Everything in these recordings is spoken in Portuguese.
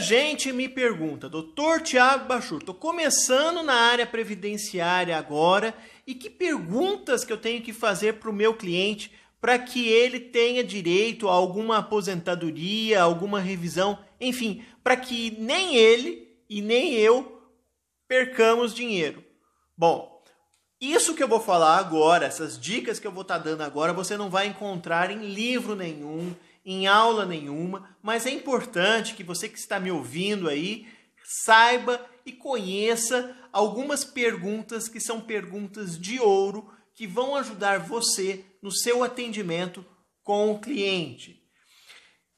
Muita gente me pergunta, doutor Tiago Bachur, estou começando na área previdenciária agora e que perguntas que eu tenho que fazer para o meu cliente para que ele tenha direito a alguma aposentadoria, alguma revisão, enfim, para que nem ele e nem eu percamos dinheiro. Bom, isso que eu vou falar agora, essas dicas que eu vou estar tá dando agora, você não vai encontrar em livro nenhum, em aula nenhuma, mas é importante que você que está me ouvindo aí saiba e conheça algumas perguntas que são perguntas de ouro que vão ajudar você no seu atendimento com o cliente.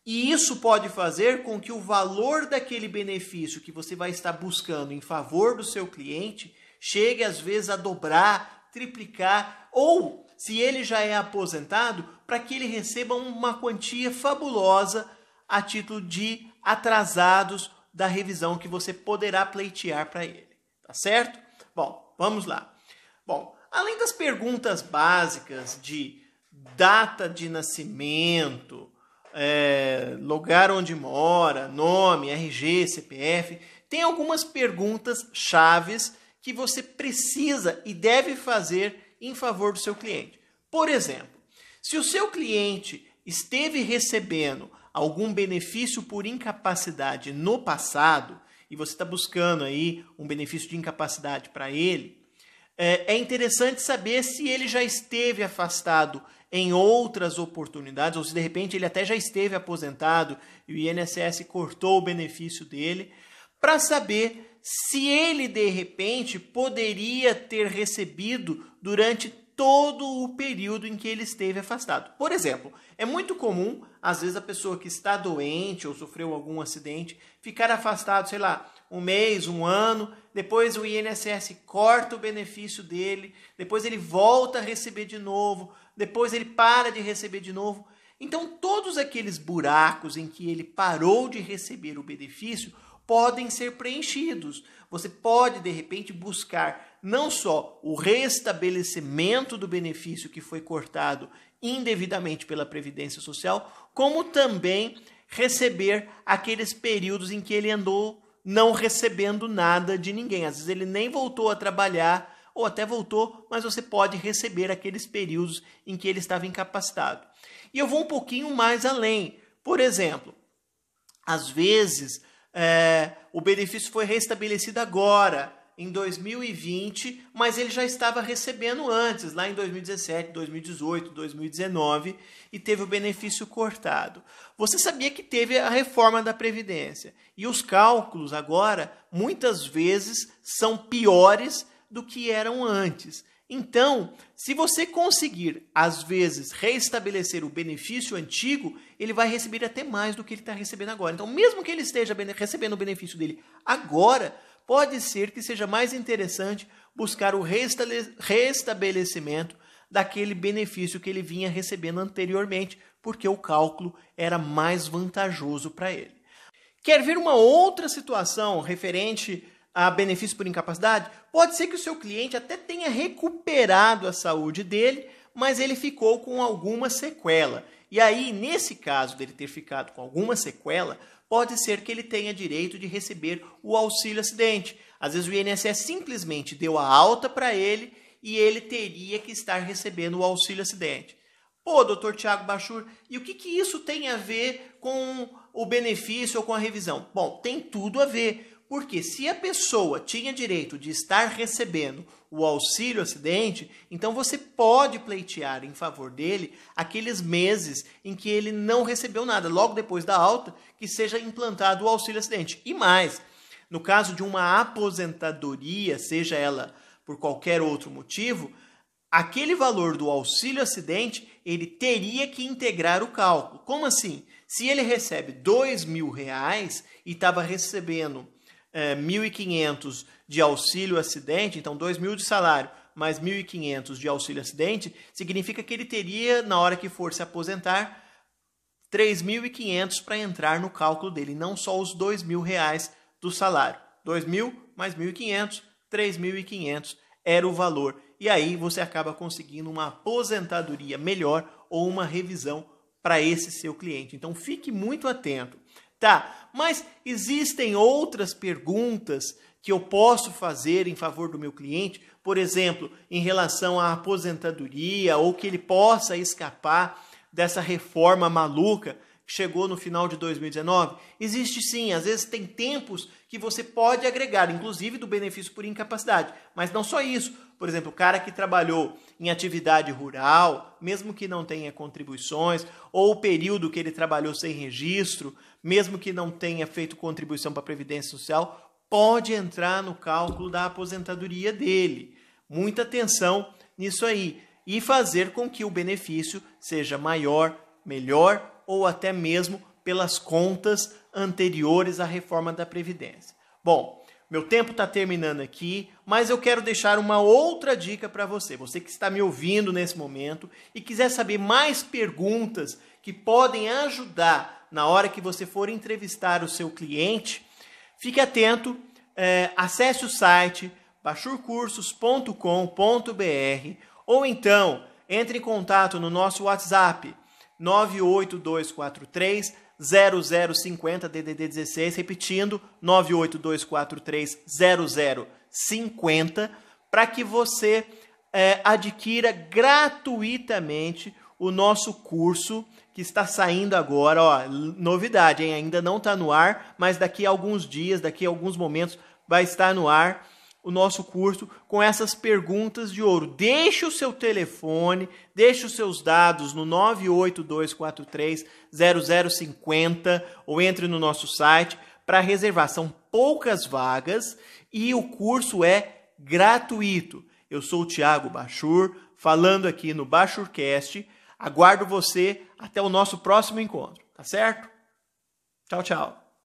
E isso pode fazer com que o valor daquele benefício que você vai estar buscando em favor do seu cliente chegue às vezes a dobrar, triplicar ou, se ele já é aposentado, para que ele receba uma quantia fabulosa a título de atrasados da revisão que você poderá pleitear para ele. Tá certo? Bom, vamos lá. Bom, Além das perguntas básicas de data de nascimento, é, lugar onde mora, nome, RG, CPF, tem algumas perguntas chaves que você precisa e deve fazer em favor do seu cliente. Por exemplo, se o seu cliente esteve recebendo algum benefício por incapacidade no passado e você está buscando aí um benefício de incapacidade para ele, é, é interessante saber se ele já esteve afastado em outras oportunidades, ou se de repente ele até já esteve aposentado e o INSS cortou o benefício dele, para saber se ele de repente poderia ter recebido durante todo o período em que ele esteve afastado. Por exemplo, é muito comum, às vezes, a pessoa que está doente ou sofreu algum acidente ficar afastado, sei lá, um mês, um ano, depois o INSS corta o benefício dele, depois ele volta a receber de novo, depois ele para de receber de novo. Então, todos aqueles buracos em que ele parou de receber o benefício podem ser preenchidos. Você pode, de repente, buscar não só o restabelecimento do benefício que foi cortado indevidamente pela Previdência Social, como também receber aqueles períodos em que ele andou não recebendo nada de ninguém. Às vezes ele nem voltou a trabalhar, ou até voltou, mas você pode receber aqueles períodos em que ele estava incapacitado. E eu vou um pouquinho mais além. Por exemplo, às vezes é, o benefício foi restabelecido agora, em 2020, mas ele já estava recebendo antes, lá em 2017, 2018, 2019, e teve o benefício cortado. Você sabia que teve a reforma da Previdência. E os cálculos agora, muitas vezes, são piores do que eram antes. Então, se você conseguir, às vezes, reestabelecer o benefício antigo, ele vai receber até mais do que ele está recebendo agora. Então, mesmo que ele esteja recebendo o benefício dele agora, pode ser que seja mais interessante buscar o restabelecimento daquele benefício que ele vinha recebendo anteriormente, porque o cálculo era mais vantajoso para ele. Quer ver uma outra situação referente a benefício por incapacidade? Pode ser que o seu cliente até tenha recuperado a saúde dele, mas ele ficou com alguma sequela. E aí, nesse caso dele ter ficado com alguma sequela, pode ser que ele tenha direito de receber o auxílio acidente. Às vezes o INSS simplesmente deu a alta para ele e ele teria que estar recebendo o auxílio acidente. Pô, doutor Tiago Bachur, e o que, que isso tem a ver com o benefício ou com a revisão? Bom, tem tudo a ver. Porque se a pessoa tinha direito de estar recebendo o auxílio acidente, então você pode pleitear em favor dele aqueles meses em que ele não recebeu nada, logo depois da alta, que seja implantado o auxílio acidente. E mais, no caso de uma aposentadoria, seja ela por qualquer outro motivo, aquele valor do auxílio acidente ele teria que integrar o cálculo. Como assim? Se ele recebe dois mil reais e estava recebendo é, 1.500 de auxílio acidente, então 2.000 de salário mais 1.500 de auxílio acidente, significa que ele teria, na hora que for se aposentar, 3.500 para entrar no cálculo dele, não só os 2.000 reais do salário. 2.000 mais 1.500, 3.500 era o valor. E aí você acaba conseguindo uma aposentadoria melhor ou uma revisão para esse seu cliente. Então fique muito atento. Tá, mas existem outras perguntas que eu posso fazer em favor do meu cliente, por exemplo, em relação à aposentadoria ou que ele possa escapar dessa reforma maluca chegou no final de 2019? Existe sim, às vezes tem tempos que você pode agregar, inclusive do benefício por incapacidade. Mas não só isso. Por exemplo, o cara que trabalhou em atividade rural, mesmo que não tenha contribuições, ou o período que ele trabalhou sem registro, mesmo que não tenha feito contribuição para a Previdência Social, pode entrar no cálculo da aposentadoria dele. Muita atenção nisso aí. E fazer com que o benefício seja maior, melhor ou até mesmo pelas contas anteriores à reforma da Previdência. Bom, meu tempo está terminando aqui, mas eu quero deixar uma outra dica para você. Você que está me ouvindo nesse momento e quiser saber mais perguntas que podem ajudar na hora que você for entrevistar o seu cliente, Fique atento, é, acesse o site bachurcursos.com.br ou então entre em contato no nosso WhatsApp 98243 0050 DDD 16, repetindo 98243 0050 para que você é, adquira gratuitamente o nosso curso que está saindo agora, ó, novidade, hein? ainda não está no ar, mas daqui a alguns dias, daqui a alguns momentos, vai estar no ar o nosso curso com essas perguntas de ouro. Deixe o seu telefone, deixe os seus dados no 98243 0050 ou entre no nosso site para reservar. São poucas vagas e o curso é gratuito. Eu sou o Thiago Bachur, falando aqui no Bachurcast Aguardo você até o nosso próximo encontro, tá certo? Tchau, tchau.